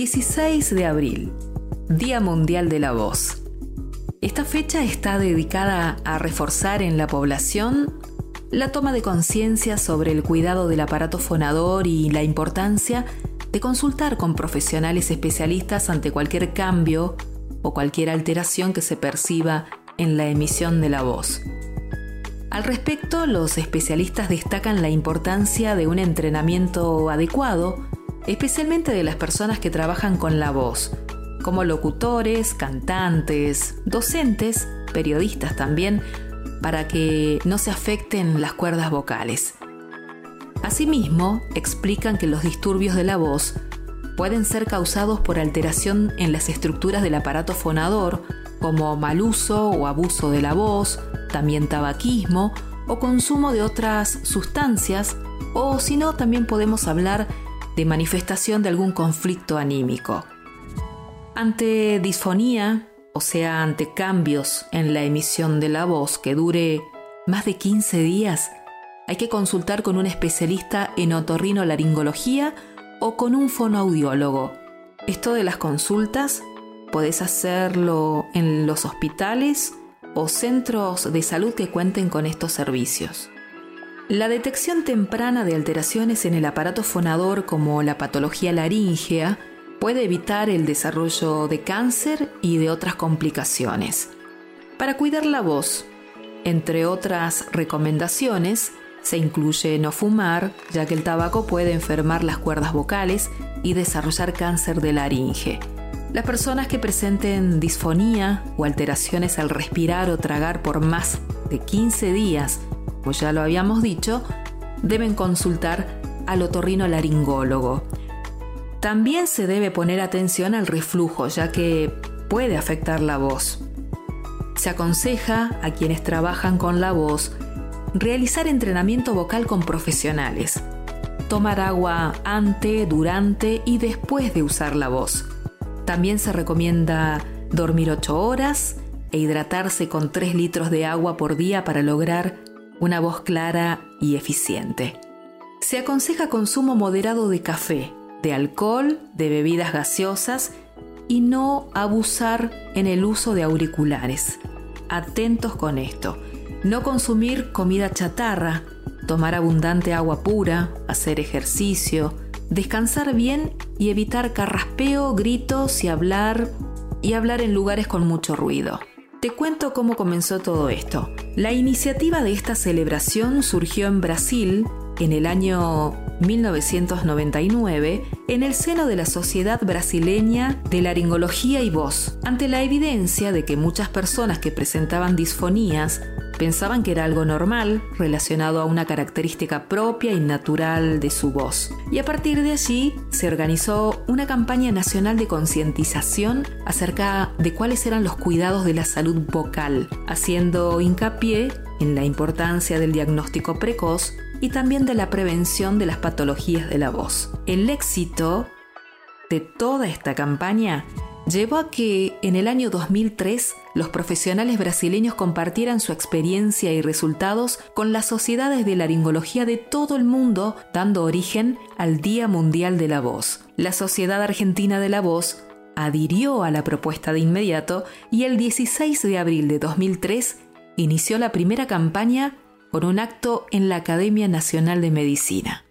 16 de abril, Día Mundial de la Voz. Esta fecha está dedicada a reforzar en la población la toma de conciencia sobre el cuidado del aparato fonador y la importancia de consultar con profesionales especialistas ante cualquier cambio o cualquier alteración que se perciba en la emisión de la voz. Al respecto, los especialistas destacan la importancia de un entrenamiento adecuado, especialmente de las personas que trabajan con la voz, como locutores, cantantes, docentes, periodistas también, para que no se afecten las cuerdas vocales. Asimismo, explican que los disturbios de la voz pueden ser causados por alteración en las estructuras del aparato fonador, como mal uso o abuso de la voz, también tabaquismo o consumo de otras sustancias, o si no, también podemos hablar de manifestación de algún conflicto anímico. Ante disfonía, o sea, ante cambios en la emisión de la voz que dure más de 15 días, hay que consultar con un especialista en otorrinolaringología o con un fonoaudiólogo. Esto de las consultas podés hacerlo en los hospitales o centros de salud que cuenten con estos servicios. La detección temprana de alteraciones en el aparato fonador como la patología laríngea puede evitar el desarrollo de cáncer y de otras complicaciones. Para cuidar la voz, entre otras recomendaciones, se incluye no fumar, ya que el tabaco puede enfermar las cuerdas vocales y desarrollar cáncer de laringe. Las personas que presenten disfonía o alteraciones al respirar o tragar por más de 15 días, pues ya lo habíamos dicho, deben consultar al otorrino laringólogo. También se debe poner atención al reflujo, ya que puede afectar la voz. Se aconseja a quienes trabajan con la voz realizar entrenamiento vocal con profesionales, tomar agua ante, durante y después de usar la voz. También se recomienda dormir 8 horas e hidratarse con 3 litros de agua por día para lograr una voz clara y eficiente. Se aconseja consumo moderado de café, de alcohol, de bebidas gaseosas y no abusar en el uso de auriculares. Atentos con esto. No consumir comida chatarra, tomar abundante agua pura, hacer ejercicio, descansar bien y evitar carraspeo, gritos y hablar y hablar en lugares con mucho ruido. Te cuento cómo comenzó todo esto. La iniciativa de esta celebración surgió en Brasil en el año 1999 en el seno de la Sociedad Brasileña de Laringología y Voz, ante la evidencia de que muchas personas que presentaban disfonías pensaban que era algo normal relacionado a una característica propia y natural de su voz. Y a partir de allí se organizó una campaña nacional de concientización acerca de cuáles eran los cuidados de la salud vocal, haciendo hincapié en la importancia del diagnóstico precoz y también de la prevención de las patologías de la voz. El éxito de toda esta campaña llevó a que en el año 2003 los profesionales brasileños compartieran su experiencia y resultados con las sociedades de laringología de todo el mundo, dando origen al Día Mundial de la Voz. La Sociedad Argentina de la Voz adhirió a la propuesta de inmediato y el 16 de abril de 2003 inició la primera campaña con un acto en la Academia Nacional de Medicina.